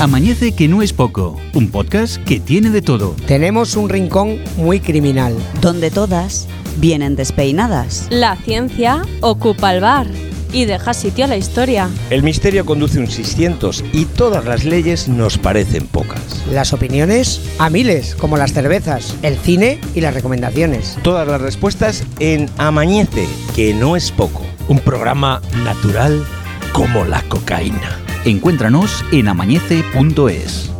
Amanece que no es poco, un podcast que tiene de todo. Tenemos un rincón muy criminal. donde todas vienen despeinadas. La ciencia ocupa el bar y deja sitio a la historia. El misterio conduce un 600 y todas las leyes nos parecen pocas. Las opiniones a miles, como las cervezas, el cine y las recomendaciones. Todas las respuestas en Amañece, que no es poco. Un programa natural como la cocaína. Encuéntranos en amañece.es.